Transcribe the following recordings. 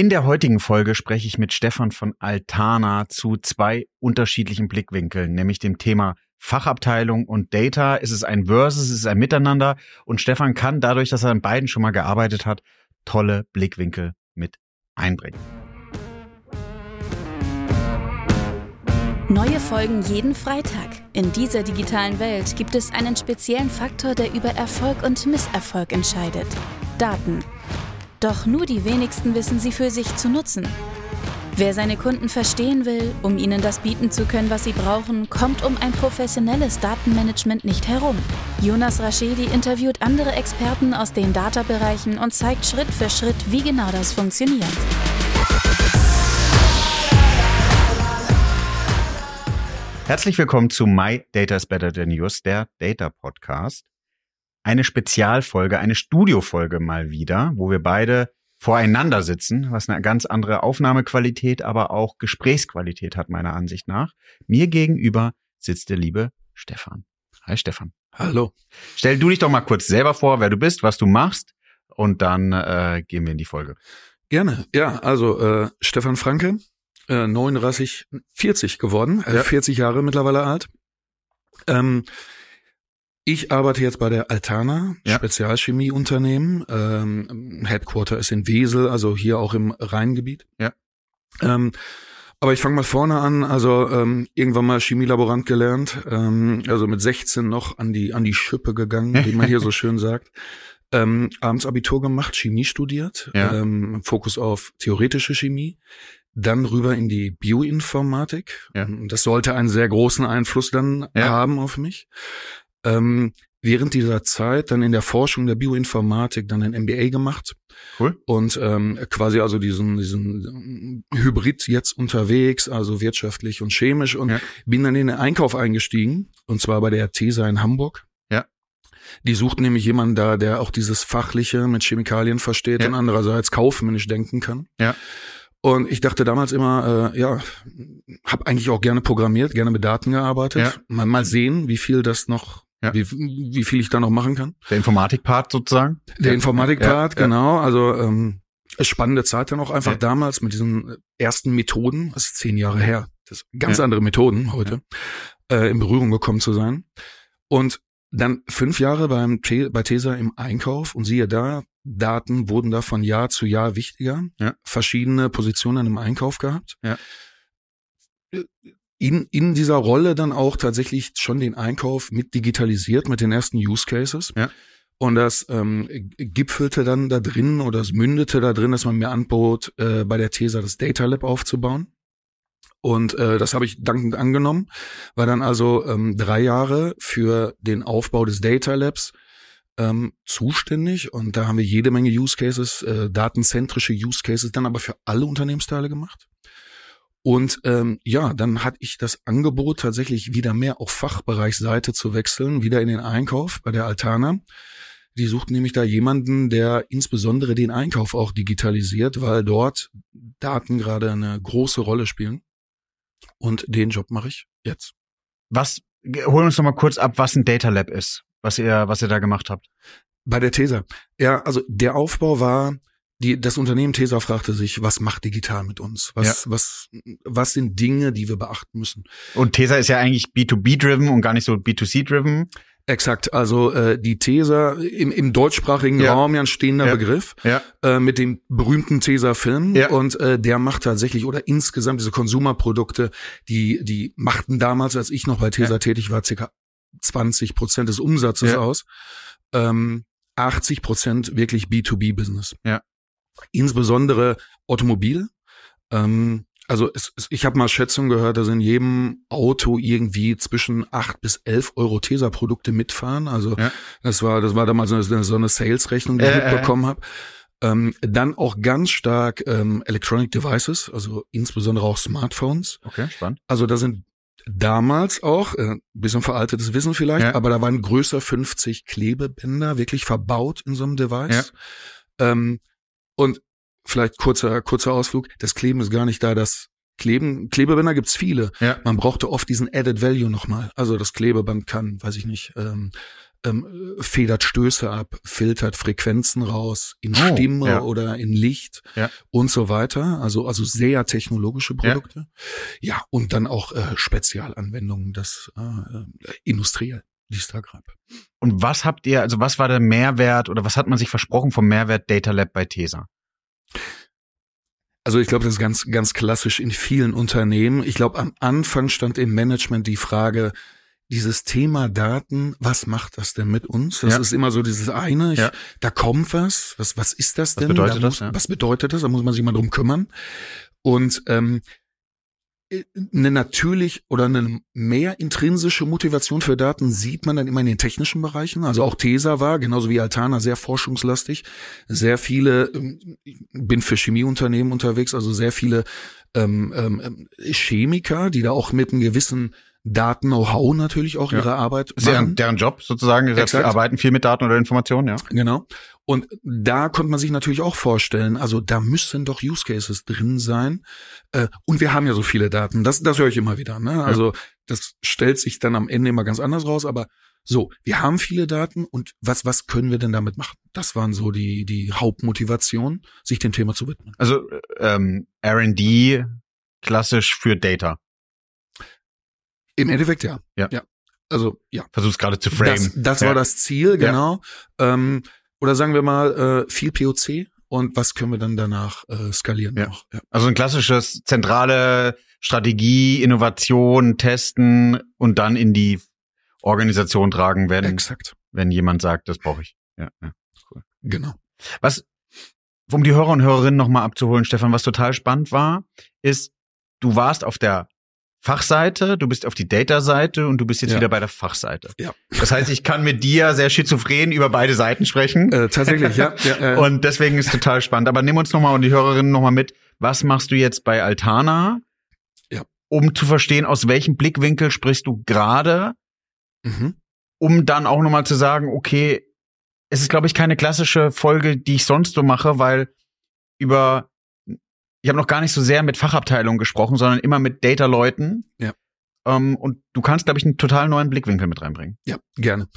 In der heutigen Folge spreche ich mit Stefan von Altana zu zwei unterschiedlichen Blickwinkeln, nämlich dem Thema Fachabteilung und Data. Ist es ein Versus, ist es ein Miteinander? Und Stefan kann dadurch, dass er an beiden schon mal gearbeitet hat, tolle Blickwinkel mit einbringen. Neue Folgen jeden Freitag. In dieser digitalen Welt gibt es einen speziellen Faktor, der über Erfolg und Misserfolg entscheidet. Daten. Doch nur die wenigsten wissen sie für sich zu nutzen. Wer seine Kunden verstehen will, um ihnen das bieten zu können, was sie brauchen, kommt um ein professionelles Datenmanagement nicht herum. Jonas Raschedi interviewt andere Experten aus den Data-Bereichen und zeigt Schritt für Schritt, wie genau das funktioniert. Herzlich willkommen zu My Data is Better Than Yours, der Data Podcast. Eine Spezialfolge, eine Studiofolge mal wieder, wo wir beide voreinander sitzen, was eine ganz andere Aufnahmequalität, aber auch Gesprächsqualität hat meiner Ansicht nach. Mir gegenüber sitzt der liebe Stefan. Hi Stefan. Hallo. Stell du dich doch mal kurz selber vor, wer du bist, was du machst und dann äh, gehen wir in die Folge. Gerne. Ja, also äh, Stefan Franke, äh, 39, 40 geworden, äh, ja. 40 Jahre mittlerweile alt. Ähm, ich arbeite jetzt bei der Altana, ja. Spezialchemieunternehmen. Ähm, Headquarter ist in Wesel, also hier auch im Rheingebiet. Ja. Ähm, aber ich fange mal vorne an. Also ähm, irgendwann mal Chemielaborant gelernt, ähm, also mit 16 noch an die an die Schippe gegangen, wie man hier so schön sagt. Ähm, abends Abitur gemacht, Chemie studiert, ja. ähm, Fokus auf theoretische Chemie dann rüber in die Bioinformatik. Ja. Das sollte einen sehr großen Einfluss dann ja. haben auf mich. Ähm, während dieser Zeit dann in der Forschung der Bioinformatik dann ein MBA gemacht. Cool. Und ähm, quasi also diesen, diesen Hybrid jetzt unterwegs, also wirtschaftlich und chemisch und ja. bin dann in den Einkauf eingestiegen und zwar bei der TESA in Hamburg. Ja. Die sucht nämlich jemanden da, der auch dieses Fachliche mit Chemikalien versteht ja. und andererseits kaufmännisch denken kann. Ja. Und ich dachte damals immer, äh, ja, habe eigentlich auch gerne programmiert, gerne mit Daten gearbeitet. Ja. Mal, mal sehen, wie viel das noch, ja. wie, wie viel ich da noch machen kann. Der Informatik-Part sozusagen? Der Informatik-Part, ja, genau. Also ähm, spannende Zeit dann auch einfach damals mit diesen ersten Methoden, das ist zehn Jahre her, das ganz andere Methoden heute, äh, in Berührung gekommen zu sein. Und dann fünf Jahre beim bei Tesa im Einkauf und siehe da, Daten wurden da von Jahr zu Jahr wichtiger. Ja. Verschiedene Positionen im Einkauf gehabt. Ja. In, in dieser Rolle dann auch tatsächlich schon den Einkauf mit digitalisiert mit den ersten Use Cases. Ja. Und das ähm, gipfelte dann da drin oder es mündete da drin, dass man mir anbot, äh, bei der TESA das Data Lab aufzubauen. Und äh, das habe ich dankend angenommen, war dann also ähm, drei Jahre für den Aufbau des Data Labs ähm, zuständig und da haben wir jede Menge Use Cases, äh, datenzentrische Use Cases, dann aber für alle Unternehmensteile gemacht. Und ähm, ja, dann hatte ich das Angebot tatsächlich wieder mehr auf Fachbereichsseite zu wechseln, wieder in den Einkauf bei der Altana. Die suchten nämlich da jemanden, der insbesondere den Einkauf auch digitalisiert, weil dort Daten gerade eine große Rolle spielen. Und den Job mache ich jetzt. Was, holen uns noch mal kurz ab, was ein Data Lab ist was ihr, was ihr da gemacht habt? Bei der TESA. Ja, also der Aufbau war, die, das Unternehmen TESA fragte sich, was macht digital mit uns? Was, ja. was, was sind Dinge, die wir beachten müssen? Und TESA ist ja eigentlich B2B-driven und gar nicht so B2C-driven. Exakt, also äh, die TESA im, im deutschsprachigen ja. Raum ja ein stehender ja. Begriff ja. Äh, mit dem berühmten TESA-Film ja. und äh, der macht tatsächlich oder insgesamt diese Konsumerprodukte, die die machten damals, als ich noch bei TESA tätig war, circa 20 Prozent des Umsatzes aus. Ähm, 80 Prozent wirklich B2B-Business. Ja. Insbesondere Automobil. Ähm, also es, es, ich habe mal Schätzungen gehört, dass in jedem Auto irgendwie zwischen acht bis elf Euro Tesa-Produkte mitfahren. Also ja. das war das war damals so eine, so eine Sales-Rechnung, die äh, ich mitbekommen äh. habe. Ähm, dann auch ganz stark ähm, Electronic Devices, also insbesondere auch Smartphones. Okay, spannend. Also da sind damals auch, äh, bisschen veraltetes Wissen vielleicht, ja. aber da waren größer 50 Klebebänder wirklich verbaut in so einem Device. Ja. Ähm, und vielleicht kurzer, kurzer Ausflug, das Kleben ist gar nicht da, das Kleben, Klebebänder gibt's viele. Ja. Man brauchte oft diesen Added Value nochmal. Also das Klebeband kann, weiß ich nicht, ähm, ähm, federt Stöße ab, filtert Frequenzen raus in Oh, Stimme ja. oder in Licht Ja. und so weiter. Also also sehr technologische Produkte. Ja, und dann auch äh, Spezialanwendungen, das äh, äh, industriell, die Stargrab. Und was habt ihr, also was war der Mehrwert oder was hat man sich versprochen vom Mehrwert Data Lab bei TESA? Also ich glaube, das ist ganz, ganz klassisch in vielen Unternehmen. Ich glaube, am Anfang stand im Management die Frage, dieses Thema Daten, was macht das denn mit uns? Das Ja. ist immer so dieses eine, ich, Ja. da kommt was, was, was ist das Was denn? bedeutet da das, muss, ja? Was bedeutet das? Da muss man sich mal drum kümmern. Und ähm, eine natürlich oder eine mehr intrinsische Motivation für Daten sieht man dann immer in den technischen Bereichen. Also auch TESA war, genauso wie Altana, sehr forschungslastig. Sehr viele, ähm, bin für Chemieunternehmen unterwegs, also sehr viele ähm, ähm, Chemiker, die da auch mit einem gewissen Daten-Know-how natürlich auch Ja. ihre Arbeit Deren, machen. deren Job sozusagen, sie Exakt. arbeiten viel mit Daten oder Informationen, ja. Genau. Und da konnte man sich natürlich auch vorstellen, also da müssen doch Use Cases drin sein. Äh, Und wir haben ja so viele Daten. Das, das höre ich immer wieder. Ne? Also das stellt sich dann am Ende immer ganz anders raus. Aber so, wir haben viele Daten und was, was können wir denn damit machen? Das waren so die, die Hauptmotivation, sich dem Thema zu widmen. Also ähm, R&D klassisch für Data. Im Endeffekt ja. Ja. ja. Also ja. Versuch's gerade zu framen. Das, das ja. war das Ziel, genau. Ähm, oder sagen wir mal äh, viel POC und was können wir dann danach äh, skalieren Ja. noch? Ja. Also ein klassisches zentrale Strategie, Innovation, Testen und dann in die Organisation tragen, wenn, Exakt. wenn jemand sagt, das brauche ich. Ja, ja. Genau. Was, um die Hörer und Hörerinnen nochmal abzuholen, Stefan, was total spannend war, ist, du warst auf der Fachseite, du bist auf die Data-Seite und du bist jetzt Ja. wieder bei der Fachseite. Ja. Das heißt, ich kann mit dir sehr schizophren über beide Seiten sprechen. Äh, tatsächlich, ja. ja äh, Und deswegen ist total spannend. Aber nimm uns nochmal und die Hörerinnen nochmal mit. Was machst du jetzt bei Altana? Ja. Um zu verstehen, aus welchem Blickwinkel sprichst du gerade, mhm. um dann auch nochmal zu sagen, okay, es ist, glaube ich, keine klassische Folge, die ich sonst so mache, weil über ich habe noch gar nicht so sehr mit Fachabteilungen gesprochen, sondern immer mit Data-Leuten. Ja. Ähm, und du kannst, glaube ich, einen total neuen Blickwinkel mit reinbringen. Ja, gerne.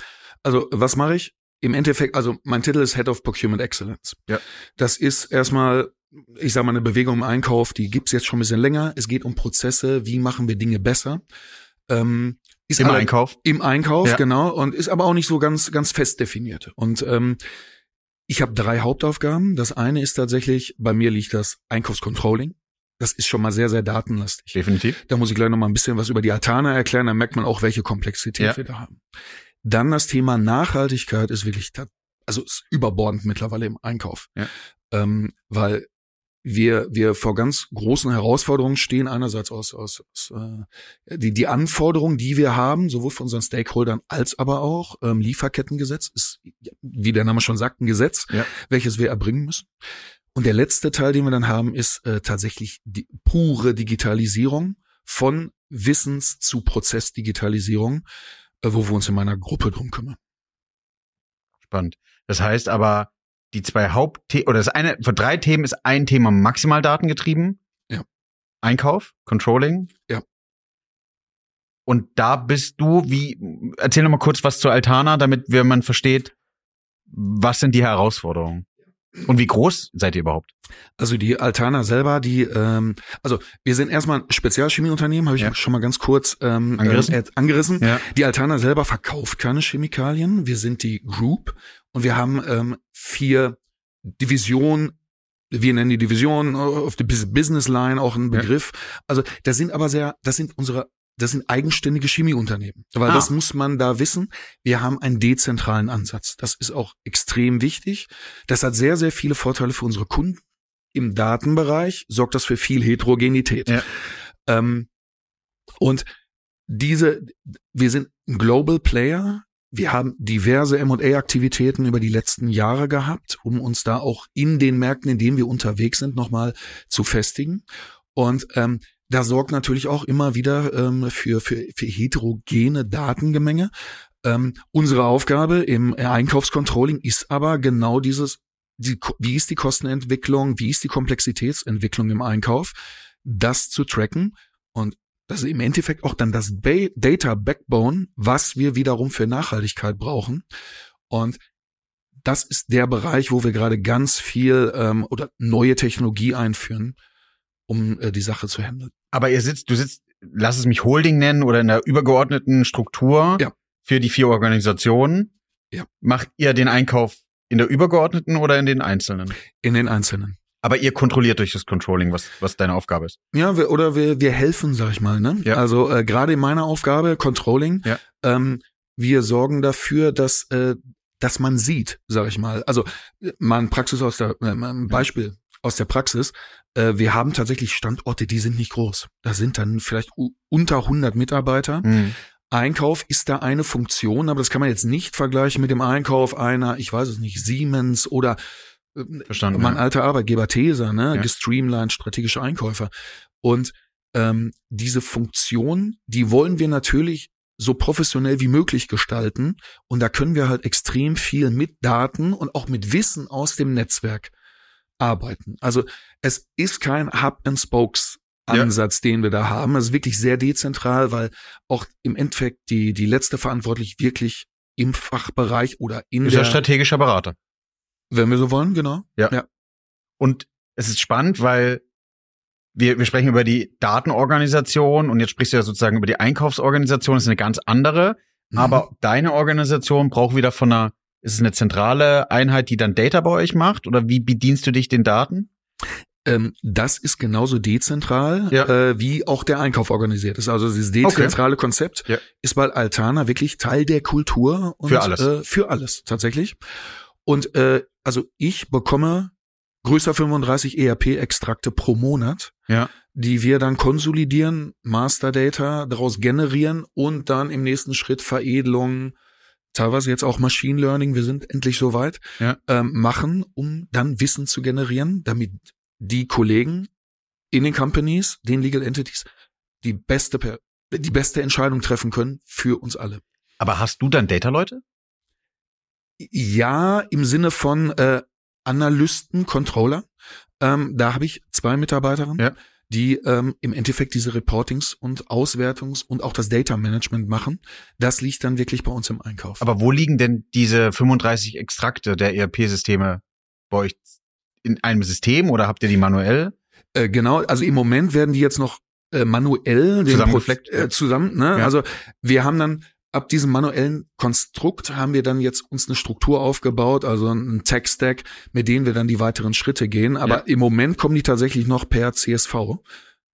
Also, was mache ich? Im Endeffekt, also mein Titel ist Head of Procurement Excellence. Ja. Das ist erstmal, ich sage mal, eine Bewegung im Einkauf, die gibt's jetzt schon ein bisschen länger. Es geht um Prozesse, wie machen wir Dinge besser. Ähm, ist Im alle- Einkauf. Im Einkauf, Ja. genau. Und ist aber auch nicht so ganz, ganz fest definiert. Und ähm, ich habe drei Hauptaufgaben. Das eine ist tatsächlich, bei mir liegt das Einkaufscontrolling. Das ist schon mal sehr, sehr datenlastig. Definitiv. Da muss ich gleich noch mal ein bisschen was über die Altana erklären, dann merkt man auch, welche Komplexität Ja. wir da haben. Dann das Thema Nachhaltigkeit ist wirklich, also ist überbordend mittlerweile im Einkauf. Ja. Ähm, weil wir, wir vor ganz großen Herausforderungen stehen, einerseits aus, aus, aus äh, die, die Anforderungen, die wir haben, sowohl von unseren Stakeholdern als aber auch ähm, Lieferkettengesetz ist, wie der Name schon sagt, ein Gesetz, Ja. welches wir erbringen müssen. Und der letzte Teil, den wir dann haben, ist äh, tatsächlich die pure Digitalisierung von Wissens- zu Prozessdigitalisierung, äh, wo wir uns in meiner Gruppe drum kümmern. Spannend. Das heißt aber, die zwei Hauptthemen, oder das eine, von drei Themen ist ein Thema maximal datengetrieben. Ja. Einkauf, Controlling. Ja. Und da bist du, wie, erzähl noch mal kurz was zu Altana, damit wir man versteht, was sind die Herausforderungen? Und wie groß seid ihr überhaupt? Also die Altana selber, die, ähm, also wir sind erstmal ein Spezialchemieunternehmen, habe ich Ja. schon mal ganz kurz ähm, Angerissen? Äh, angerissen. Ja. Die Altana selber verkauft keine Chemikalien. Wir sind die Group und wir haben ähm, vier Divisionen. Wir nennen die Division auf die Bus- Business Line auch ein Ja. Begriff. Also das sind aber sehr, das sind unsere, das sind eigenständige Chemieunternehmen. Weil Ah. das muss man da wissen. Wir haben einen dezentralen Ansatz. Das ist auch extrem wichtig. Das hat sehr, sehr viele Vorteile für unsere Kunden. Im Datenbereich sorgt das für viel Heterogenität. Ja. Ähm, und diese, wir sind ein Global Player. Wir haben diverse M&A-Aktivitäten über die letzten Jahre gehabt, um uns da auch in den Märkten, in denen wir unterwegs sind, nochmal zu festigen. Und ähm, da sorgt natürlich auch immer wieder ähm, für, für, für heterogene Datengemenge. Ähm, unsere Aufgabe im Einkaufscontrolling ist aber genau dieses, die, wie ist die Kostenentwicklung, wie ist die Komplexitätsentwicklung im Einkauf, das zu tracken. Und Das ist im Endeffekt auch dann das ba Data Backbone, was wir wiederum für Nachhaltigkeit brauchen. Und das ist der Bereich, wo wir gerade ganz viel ähm, oder neue Technologie einführen, um äh, die Sache zu handeln. Aber ihr sitzt, du sitzt, lass es mich Holding nennen oder in der übergeordneten Struktur Ja. für die vier Organisationen. Ja. Macht ihr den Einkauf in der übergeordneten oder in den einzelnen? In den Einzelnen. Aber ihr kontrolliert durch das Controlling, was, was deine Aufgabe ist. Ja, wir, oder wir, wir helfen, sag ich mal. Ne? Ja. Also äh, gerade in meiner Aufgabe, Controlling, Ja. ähm, wir sorgen dafür, dass, äh, dass man sieht, sag ich mal. Also äh, mal ein Praxis aus der, äh, ein Beispiel aus der Praxis. Äh, wir haben tatsächlich Standorte, die sind nicht groß. Da sind dann vielleicht unter 100 Mitarbeiter. Hm. Einkauf ist da eine Funktion, aber das kann man jetzt nicht vergleichen mit dem Einkauf einer, ich weiß es nicht, Siemens oder äh, Verstanden. mein ja. alter Arbeitgeber Tesa, ne, Ja. gestreamlined, strategische Einkäufer. Und ähm, diese Funktion, die wollen wir natürlich so professionell wie möglich gestalten. Und da können wir halt extrem viel mit Daten und auch mit Wissen aus dem Netzwerk arbeiten. Also es ist kein Hub-and-Spokes. Ansatz, den wir da haben. Es ist wirklich sehr dezentral, weil auch im Endeffekt die, die letzte verantwortlich wirklich im Fachbereich oder in Ist ja der, strategischer Berater. wenn wir so wollen, genau. Und es ist spannend, weil wir, wir sprechen über die Datenorganisation und jetzt sprichst du ja sozusagen über die Einkaufsorganisation, das ist eine ganz andere. Mhm. Aber deine Organisation braucht wieder von einer, ist es eine zentrale Einheit, die dann Data bei euch macht? Oder wie bedienst du dich den Daten? Ähm, das ist genauso dezentral, Ja. äh, wie auch der Einkauf organisiert ist. Also dieses dezentrale Konzept Ja. ist bei Altana wirklich Teil der Kultur und Für alles. Äh, für alles tatsächlich. Und äh, also ich bekomme größer 35 ERP-Extrakte pro Monat, Ja. die wir dann konsolidieren, Master Data daraus generieren und dann im nächsten Schritt Veredelung, teilweise jetzt auch Machine Learning, wir sind endlich soweit, Ja. ähm, machen, um dann Wissen zu generieren, damit die Kollegen in den Companies, den Legal Entities, die beste, die beste Entscheidung treffen können für uns alle. Aber hast du dann Data-Leute? Ja, im Sinne von äh, Analysten, Controller. Ähm, da habe ich zwei Mitarbeiterinnen, Ja. Die ähm, im Endeffekt diese Reportings und Auswertungs- und auch das Data Management machen. Das liegt dann wirklich bei uns im Einkauf. Aber wo liegen denn diese 35 Extrakte der ERP-Systeme bei euch? In einem System oder habt ihr die manuell? Äh, genau, also im Moment werden die jetzt noch äh, manuell den Pro- äh, zusammen, ne? Ja. Also wir haben dann ab diesem manuellen Konstrukt haben wir dann jetzt uns eine Struktur aufgebaut, also ein Tech-Stack, mit denen wir dann die weiteren Schritte gehen. Aber Ja. im Moment kommen die tatsächlich noch per CSV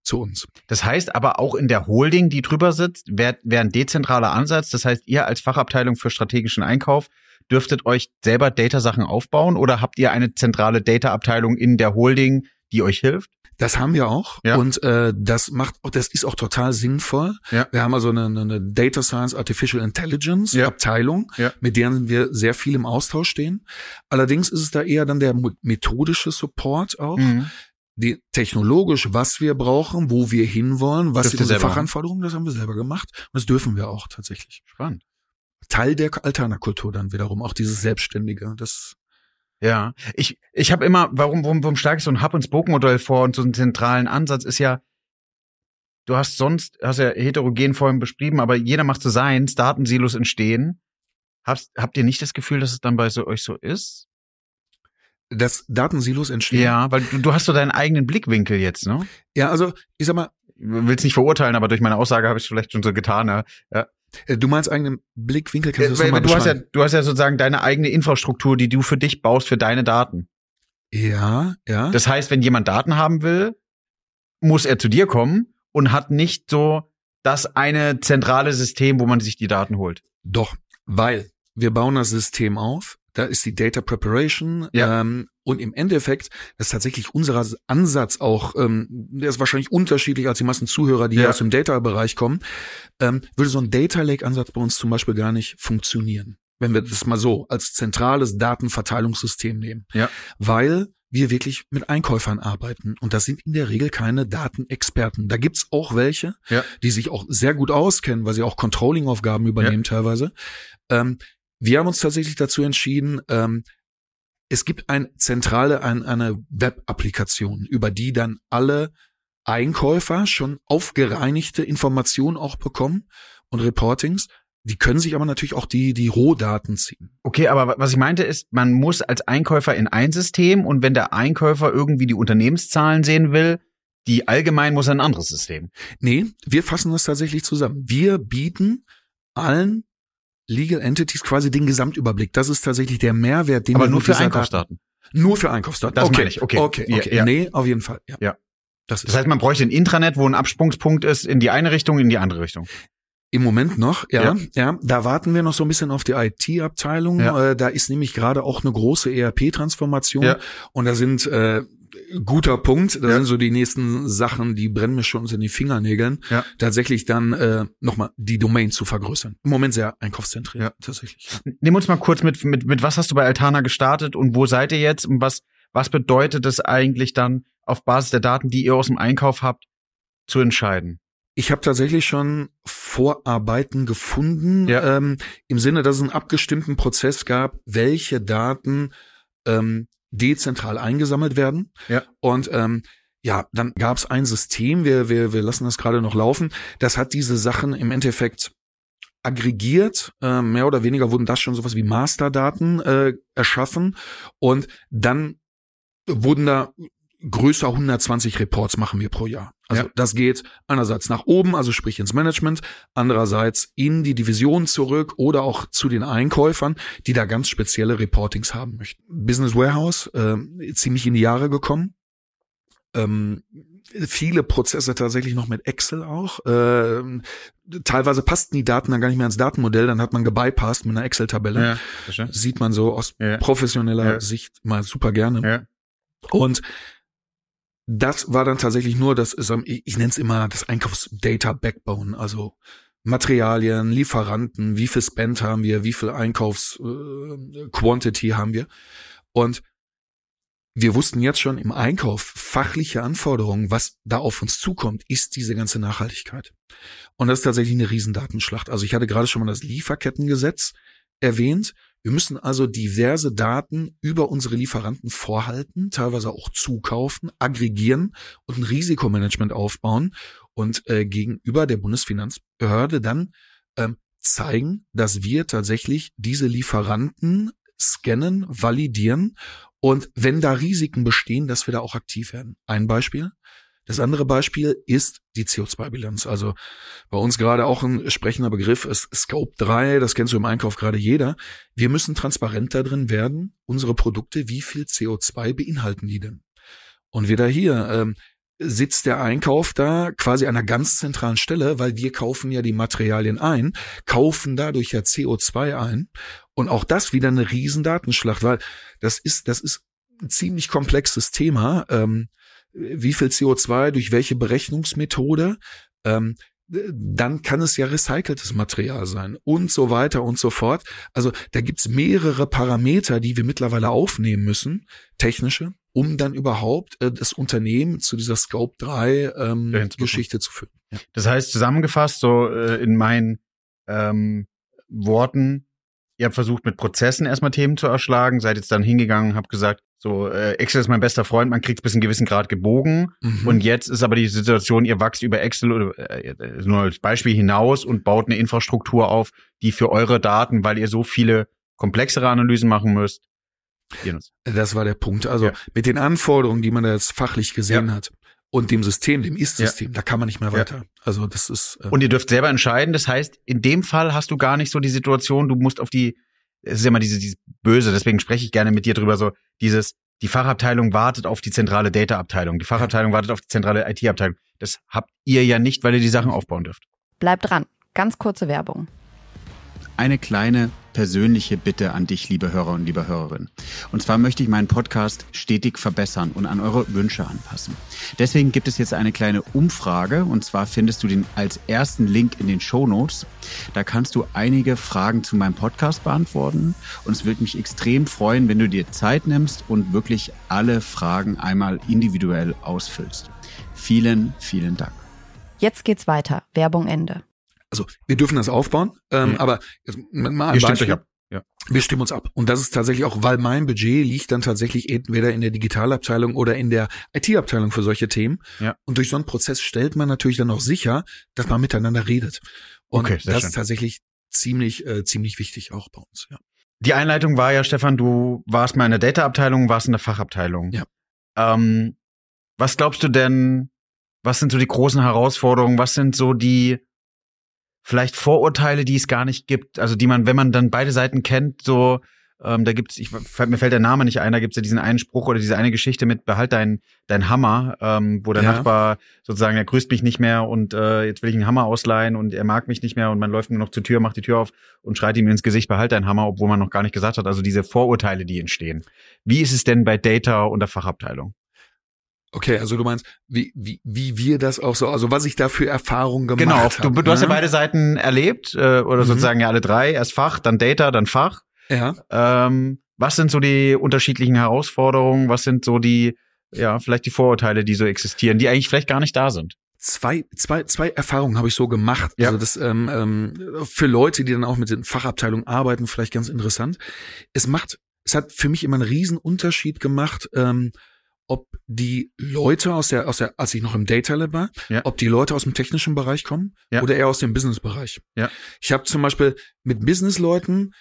zu uns. Das heißt aber auch in der Holding, die drüber sitzt, wäre wär ein dezentraler Ansatz. Das heißt, ihr als Fachabteilung für strategischen Einkauf dürftet euch selber Data-Sachen aufbauen oder habt ihr eine zentrale Data-Abteilung in der Holding, die euch hilft? Das haben wir auch Ja. und äh, das macht, das ist auch total sinnvoll. Ja. Wir haben also eine, eine Data Science Artificial Intelligence Ja. Abteilung, Ja. mit deren wir sehr viel im Austausch stehen. Allerdings ist es da eher dann der methodische Support auch, Mhm. die technologisch, was wir brauchen, wo wir hinwollen, was sind unsere Fachanforderungen, das haben wir selber gemacht und das dürfen wir auch tatsächlich. Spannend. Teil der Alternakultur dann wiederum, auch dieses Selbstständige, das Ja, ich, ich habe immer, warum, warum, warum schlage ich so ein Hub-and-Spoke-Modell vor und so einen zentralen Ansatz ist ja, du hast sonst, hast ja heterogen vorhin beschrieben, aber jeder macht so seins, Datensilos entstehen. Habt, habt ihr nicht das Gefühl, dass es dann bei so euch so ist? dass Datensilos entstehen. Ja, weil du, du hast so deinen eigenen Blickwinkel jetzt, ne? ja, also ich sag mal, Willst nicht verurteilen, aber durch meine Aussage habe ich es vielleicht schon so getan. Ja. Äh, du meinst eigenen Blickwinkel, kannst du das Weil, nochmal du hast ja, du hast ja sozusagen deine eigene Infrastruktur, die du für dich baust für deine Daten. Ja, ja. Das heißt, wenn jemand Daten haben will, muss er zu dir kommen und hat nicht so das eine zentrale System, wo man sich die Daten holt. Doch, weil wir bauen das System auf, da ist die Data Preparation Ja. ähm, und im Endeffekt, ist tatsächlich unser Ansatz auch, ähm, der ist wahrscheinlich unterschiedlich als die meisten Zuhörer, die Ja. aus dem Data-Bereich kommen, ähm, würde so ein Data Lake-Ansatz bei uns zum Beispiel gar nicht funktionieren, wenn wir das mal so als zentrales Datenverteilungssystem nehmen. Ja. Weil wir wirklich mit Einkäufern arbeiten. Und das sind in der Regel keine Datenexperten. Da gibt's auch welche, Ja. die sich auch sehr gut auskennen, weil sie auch Controlling-Aufgaben übernehmen teilweise. Ähm, wir haben uns tatsächlich dazu entschieden, ähm, es gibt ein zentrale, ein, eine Web-Applikation, über die dann alle Einkäufer schon aufgereinigte Informationen auch bekommen und Reportings. Die können sich aber natürlich auch die, die Rohdaten ziehen. Okay, aber was ich meinte ist, man muss als Einkäufer in ein System und wenn der Einkäufer irgendwie die Unternehmenszahlen sehen will, die allgemein muss ein anderes System. Nee, wir fassen das tatsächlich zusammen. Wir bieten allen Legal Entities quasi den Gesamtüberblick. Das ist tatsächlich der Mehrwert, den aber wir nur für Einkaufsdaten. Daten- Nur für Einkaufsdaten. Das okay. meine ich, okay. Okay, Ja, okay. ja. Nee, auf jeden Fall. Ja. Ja. Das Das heißt, man bräuchte ein Intranet, wo ein Absprungspunkt ist in die eine Richtung, in die andere Richtung. Im Moment noch, ja, Ja. ja. Da warten wir noch so ein bisschen auf die IT-Abteilung. Ja. Äh, da ist nämlich gerade auch eine große ERP-Transformation. Ja. Und da sind äh, guter Punkt. Da Ja. sind so die nächsten Sachen, die brennen mir schon unter den Fingernägeln. Ja. Tatsächlich dann äh, nochmal die Domain zu vergrößern. Im Moment sehr einkaufszentriert, Ja. tatsächlich. Nimm uns mal kurz mit, mit, mit was hast du bei Altana gestartet und wo seid ihr jetzt und was, was bedeutet es eigentlich dann auf Basis der Daten, die ihr aus dem Einkauf habt, zu entscheiden? Ich habe tatsächlich schon Vorarbeiten gefunden, Ja. ähm, im Sinne, dass es einen abgestimmten Prozess gab, welche Daten ähm, dezentral eingesammelt werden. Ja. Und ähm, ja, dann gab es ein System, wir, wir, wir lassen das gerade noch laufen, das hat diese Sachen im Endeffekt aggregiert, äh, mehr oder weniger wurden das schon sowas wie Masterdaten äh, erschaffen und dann wurden da größer 120 Reports machen wir pro Jahr. Also Ja. das geht einerseits nach oben, also sprich ins Management, andererseits in die Division zurück oder auch zu den Einkäufern, die da ganz spezielle Reportings haben möchten. Business Warehouse, äh, ziemlich in die Jahre gekommen. Ähm, viele Prozesse tatsächlich noch mit Excel auch. Ähm, teilweise passten die Daten dann gar nicht mehr ins Datenmodell, dann hat man gebypasst mit einer Excel-Tabelle. verstehe. Sieht man so aus Ja. professioneller Ja. Sicht mal super gerne. Ja. Und das war dann tatsächlich nur das, ich, nenne es immer das Einkaufsdata Backbone, also Materialien, Lieferanten, wie viel Spend haben wir, wie viel Einkaufs äh, haben wir. Und wir wussten jetzt schon im Einkauf fachliche Anforderungen, was da auf uns zukommt, ist diese ganze Nachhaltigkeit. Und das ist tatsächlich eine Riesendatenschlacht. Also ich hatte gerade schon mal das Lieferkettengesetz erwähnt. Wir müssen also diverse Daten über unsere Lieferanten vorhalten, teilweise auch zukaufen, aggregieren und ein Risikomanagement aufbauen und äh, gegenüber der Bundesfinanzbehörde dann ähm, zeigen, dass wir tatsächlich diese Lieferanten scannen, validieren und wenn da Risiken bestehen, dass wir da auch aktiv werden. Ein Beispiel. Das andere Beispiel ist die CO2-Bilanz. Also bei uns gerade auch ein sprechender Begriff ist Scope 3, das kennst du im Einkauf gerade jeder. Wir müssen transparent da drin werden, unsere Produkte, wie viel CO2 beinhalten die denn? Und wieder hier ähm, sitzt der Einkauf da quasi an einer ganz zentralen Stelle, weil wir kaufen ja die Materialien ein, kaufen dadurch ja CO2 ein. Und auch das wieder eine Riesendatenschlacht, weil das ist, das ist ein ziemlich komplexes Thema. Ähm, wie viel CO2 durch welche Berechnungsmethode? Ähm, dann kann es ja recyceltes Material sein und so weiter und so fort. Also da gibt's mehrere Parameter, die wir mittlerweile aufnehmen müssen, technische, um dann überhaupt äh, das Unternehmen zu dieser Scope 3 ähm. Geschichte zu führen. Das heißt, zusammengefasst, so äh, in meinen ähm, Worten, ihr habt versucht, mit Prozessen erstmal Themen zu erschlagen, seid jetzt dann hingegangen, habt gesagt, so, äh, Excel ist mein bester Freund, man kriegt bis einen gewissen Grad gebogen. Mhm. Und jetzt ist aber die Situation, ihr wächst über Excel oder äh, nur als Beispiel hinaus und baut eine Infrastruktur auf, die für eure Daten, weil ihr so viele komplexere Analysen machen müsst. Das war der Punkt. Also Ja. mit den Anforderungen, die man da jetzt fachlich gesehen Ja. hat und dem System, dem Ist-System, da kann man nicht mehr weiter. Also das ist äh, Und ihr dürft selber entscheiden. Das heißt, in dem Fall hast du gar nicht so die Situation, du musst auf die, es ist ja immer diese, dieses Böse, deswegen spreche ich gerne mit dir drüber, so dieses, die Fachabteilung wartet auf die zentrale Data-Abteilung, die Fachabteilung wartet auf die zentrale IT-Abteilung. Das habt ihr ja nicht, weil ihr die Sachen aufbauen dürft. Bleibt dran. Ganz kurze Werbung. eine kleine persönliche Bitte an dich, liebe Hörer und liebe Hörerinnen. Und zwar möchte ich meinen Podcast stetig verbessern und an eure Wünsche anpassen. Deswegen gibt es jetzt eine kleine Umfrage und zwar findest du den als ersten Link in den Show Notes. Da kannst du einige Fragen zu meinem Podcast beantworten und es würde mich extrem freuen, wenn du dir Zeit nimmst und wirklich alle Fragen einmal individuell ausfüllst. Vielen, vielen Dank. Jetzt geht's weiter. Werbung Ende. Also wir dürfen das aufbauen, ähm, Mhm. aber jetzt mal ein Beispiel. Ja. Wir stimmen uns ab. Und das ist tatsächlich auch, weil mein Budget liegt dann tatsächlich entweder in der Digitalabteilung oder in der IT-Abteilung für solche Themen. Ja. Und durch so einen Prozess stellt man natürlich dann auch sicher, dass man miteinander redet. Und Okay, sehr das schön. ist tatsächlich ziemlich, äh, ziemlich wichtig auch bei uns. Ja. Die Einleitung war ja, Stefan, du warst mal in der Data-Abteilung, warst in der Fachabteilung. Ja. Ähm, was glaubst du denn, was sind so die großen Herausforderungen, was sind so die vielleicht Vorurteile, die es gar nicht gibt? Also die man, wenn man dann beide Seiten kennt, so, ähm, da gibt's, ich, mir fällt der Name nicht ein, da gibt's ja diesen einen Spruch oder diese eine Geschichte mit behalt dein, dein Hammer, ähm, wo der Ja. Nachbar sozusagen, er grüßt mich nicht mehr und äh, jetzt will ich einen Hammer ausleihen und er mag mich nicht mehr und man läuft nur noch zur Tür, macht die Tür auf und schreit ihm ins Gesicht, behalt dein Hammer, obwohl man noch gar nicht gesagt hat. Also diese Vorurteile, die entstehen. Wie ist es denn bei Data und der Fachabteilung? Okay, also du meinst, wie, wie, wie wir das auch so, also was ich da für Erfahrungen gemacht Genau, habe. du, du hast ja ne? beide Seiten erlebt, äh, oder Mhm. sozusagen ja alle drei, erst Fach, dann Data, dann Fach. Ja. Ähm, was sind so die unterschiedlichen Herausforderungen? Was sind so die, ja, vielleicht die Vorurteile, die so existieren, die eigentlich vielleicht gar nicht da sind? zwei, zwei, zwei Erfahrungen habe ich so gemacht. Ja. Also das ähm, ähm, für Leute, die dann auch mit den Fachabteilungen arbeiten, vielleicht ganz interessant. Es macht, es hat für mich immer einen riesen Unterschied gemacht, ähm, ob die Leute aus der, aus der, als ich noch im Data Lab war, Ja. ob die Leute aus dem technischen Bereich kommen Ja. oder eher aus dem Business-Bereich. Ja. Ich habe zum Beispiel mit Business-Leuten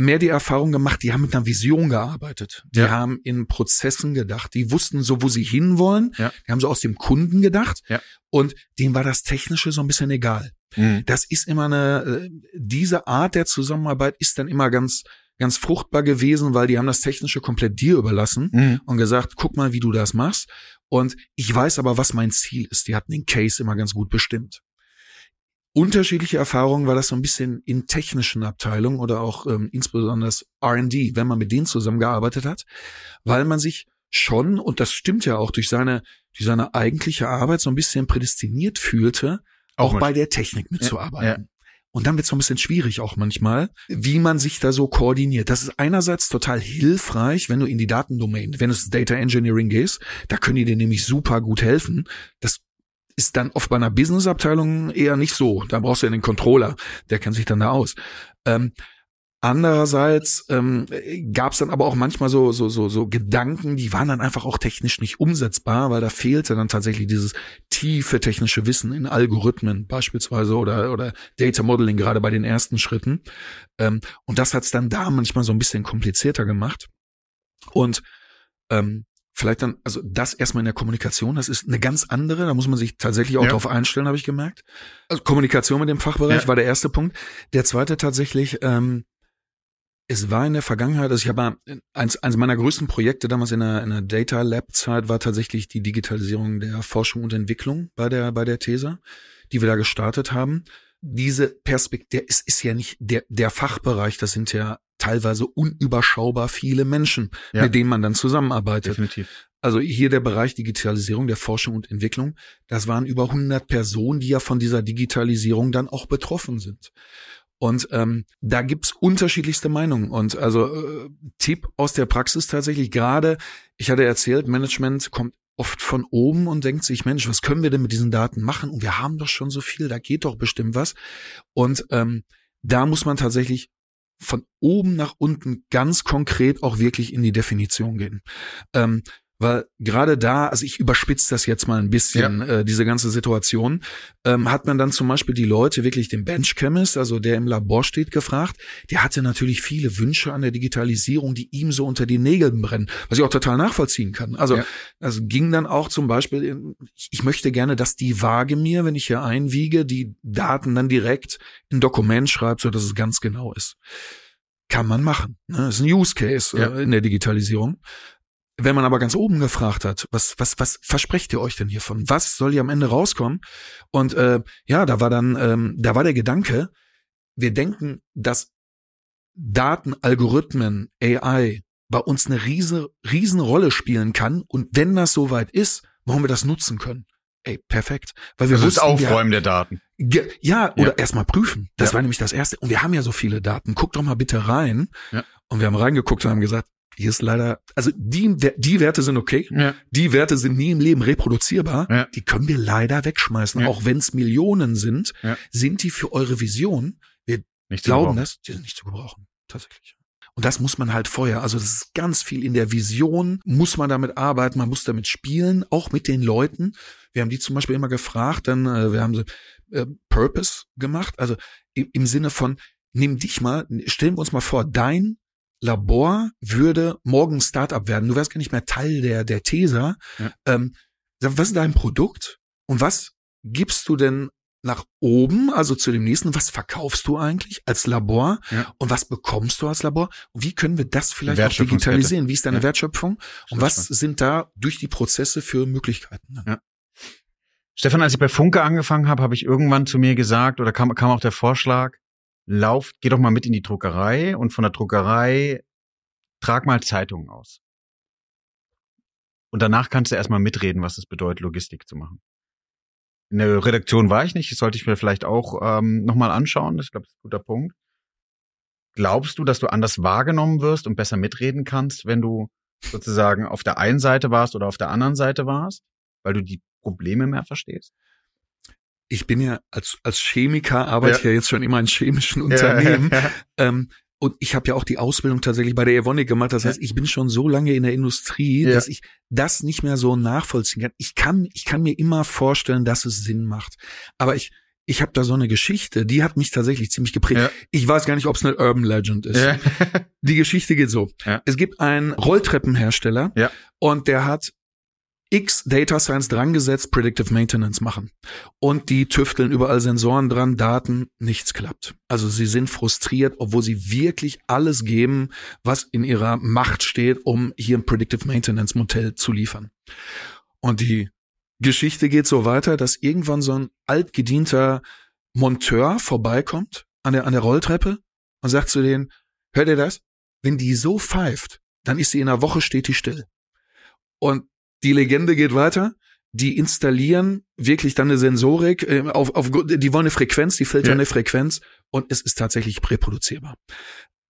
mehr die Erfahrung gemacht, die haben mit einer Vision gearbeitet. Die Ja. haben in Prozessen gedacht. Die wussten so, wo sie hinwollen. Ja. Die haben so aus dem Kunden gedacht. Ja. Und denen war das Technische so ein bisschen egal. Mhm. Das ist immer eine, äh, diese Art der Zusammenarbeit ist dann immer ganz, ganz fruchtbar gewesen, weil die haben das Technische komplett dir überlassen Mhm. und gesagt, guck mal, wie du das machst. Und ich weiß aber, was mein Ziel ist. Die hatten den Case immer ganz gut bestimmt. Unterschiedliche Erfahrungen war das so ein bisschen in technischen Abteilungen oder auch ähm, insbesondere R&D, wenn man mit denen zusammengearbeitet hat, weil man sich schon, und das stimmt ja auch durch seine, durch seine eigentliche Arbeit so ein bisschen prädestiniert fühlte, auch, mit- bei der Technik mitzuarbeiten. ja. Und dann wird es ein bisschen schwierig auch manchmal, wie man sich da so koordiniert. Das ist einerseits total hilfreich, wenn du in die Datendomain, wenn ins Data Engineering gehst, da können die dir nämlich super gut helfen. Das ist dann oft bei einer Business-Abteilung eher nicht so. Da brauchst du ja den Controller, der kennt sich dann da aus. Ähm, andererseits ähm, gab es dann aber auch manchmal so, so, so, so Gedanken, die waren dann einfach auch technisch nicht umsetzbar, weil da fehlte dann tatsächlich dieses tiefe technische Wissen in Algorithmen beispielsweise oder, oder Data Modeling, gerade bei den ersten Schritten. Ähm, und das hat es dann da manchmal so ein bisschen komplizierter gemacht. Und ähm, vielleicht dann, also das erstmal in der Kommunikation, das ist eine ganz andere, da muss man sich tatsächlich auch Ja. drauf einstellen, habe ich gemerkt. Also Kommunikation mit dem Fachbereich Ja. war der erste Punkt. Der zweite tatsächlich, ähm, es war in der Vergangenheit, also ich habe mal, eins, eins meiner größten Projekte damals in der, in der Data Lab Zeit war tatsächlich die Digitalisierung der Forschung und Entwicklung bei der, bei der TESA, die wir da gestartet haben. Diese Perspektive, es ist ja nicht der, der Fachbereich, das sind ja teilweise unüberschaubar viele Menschen, Ja. mit denen man dann zusammenarbeitet. Definitiv. Also hier der Bereich Digitalisierung der Forschung und Entwicklung, das waren über 100 Personen, die ja von dieser Digitalisierung dann auch betroffen sind. Und ähm, da gibt's unterschiedlichste Meinungen. Und also äh, Tipp aus der Praxis tatsächlich, gerade, ich hatte erzählt, Management kommt oft von oben und denkt sich, Mensch, was können wir denn mit diesen Daten machen? Und wir haben doch schon so viel, da geht doch bestimmt was. Und ähm, da muss man tatsächlich von oben nach unten ganz konkret auch wirklich in die Definition gehen. Ähm, weil gerade da, also ich überspitze das jetzt mal ein bisschen, äh, diese ganze Situation, ähm, hat man dann zum Beispiel die Leute, wirklich den Bench Chemist, also der im Labor steht, gefragt. Der hatte natürlich viele Wünsche an der Digitalisierung, die ihm so unter die Nägeln brennen, was ich auch total nachvollziehen kann. Also Ja. das ging dann auch zum Beispiel, in, ich, ich möchte gerne, dass die Waage mir, wenn ich hier einwiege, die Daten dann direkt in Dokument schreibt, so dass es ganz genau ist. Kann man machen. Ne? Das ist ein Use Case Ja. äh, in der Digitalisierung. Wenn man aber ganz oben gefragt hat, was, was, was versprecht ihr euch denn hiervon? Was soll hier am Ende rauskommen? Und äh, ja, da war dann, ähm, da war der Gedanke, wir denken, dass Daten, Algorithmen, AI bei uns eine riese, riesen Rolle spielen kann. Und wenn das soweit ist, wollen wir das nutzen können. Ey, perfekt. Weil wir Das ist wussten, wir- Aufräumen der Daten. Ja, oder Ja. erstmal prüfen. Das Ja. war nämlich das Erste. Und wir haben ja so viele Daten. Guck doch mal bitte rein. Ja. Und wir haben reingeguckt und haben gesagt, hier ist leider, also die, die Werte sind okay. Ja. Die Werte sind nie im Leben reproduzierbar. Ja. Die können wir leider wegschmeißen. Ja. Auch wenn es Millionen sind, sind die für eure Vision, wir Nicht glauben das, die sind nicht zu gebrauchen. Tatsächlich. Und das muss man halt vorher. Also das ist ganz viel in der Vision, muss man damit arbeiten, man muss damit spielen, auch mit den Leuten. Wir haben die zum Beispiel immer gefragt, dann, äh, wir haben so äh, Purpose gemacht, also im, im Sinne von, nimm dich mal, stellen wir uns mal vor, dein Labor würde morgen Startup werden. Du wärst gar nicht mehr Teil der, der TESA. Ja. Ähm, was ist dein Produkt? Und was gibst du denn nach oben, also zu dem nächsten, was verkaufst du eigentlich als Labor ja. und was bekommst du als Labor und wie können wir das vielleicht auch digitalisieren? Wie ist deine ja. Wertschöpfung und was sind da durch die Prozesse für Möglichkeiten? Ja. Stefan, als ich bei Funke angefangen habe, habe ich irgendwann zu mir gesagt oder kam, kam auch der Vorschlag, lauf, geh doch mal mit in die Druckerei und von der Druckerei trag mal Zeitungen aus. Und danach kannst du erstmal mitreden, was es bedeutet, Logistik zu machen. In der Redaktion war ich nicht, das sollte ich mir vielleicht auch ähm, nochmal anschauen. Ich glaube, das ist ein guter Punkt. Glaubst du, dass du anders wahrgenommen wirst und besser mitreden kannst, wenn du sozusagen auf der einen Seite warst oder auf der anderen Seite warst, weil du die Probleme mehr verstehst? Ich bin ja als, als Chemiker, arbeite ja. ja jetzt schon immer in chemischen Unternehmen. Ja. Ähm, und ich habe ja auch die Ausbildung tatsächlich bei der Evonik gemacht. Das heißt, ich bin schon so lange in der Industrie, ja. dass ich das nicht mehr so nachvollziehen kann. Ich kann, ich kann mir immer vorstellen, dass es Sinn macht. Aber ich, ich habe da so eine Geschichte, die hat mich tatsächlich ziemlich geprägt. Ja. Ich weiß gar nicht, ob es eine Urban Legend ist. Ja. die Geschichte geht so. Ja. Es gibt einen Rolltreppenhersteller ja. und der hat X Data Science drangesetzt, Predictive Maintenance machen. Und die tüfteln überall Sensoren dran, Daten, nichts klappt. Also sie sind frustriert, obwohl sie wirklich alles geben, was in ihrer Macht steht, um hier ein Predictive Maintenance Modell zu liefern. Und die Geschichte geht so weiter, dass irgendwann so ein altgedienter Monteur vorbeikommt an der, an der Rolltreppe und sagt zu denen, hört ihr das? Wenn die so pfeift, dann ist sie in einer Woche steht die still. Und die Legende geht weiter. Die installieren wirklich dann eine Sensorik, äh, auf, auf, die wollen eine Frequenz, die filtern ja. eine Frequenz und es ist tatsächlich reproduzierbar.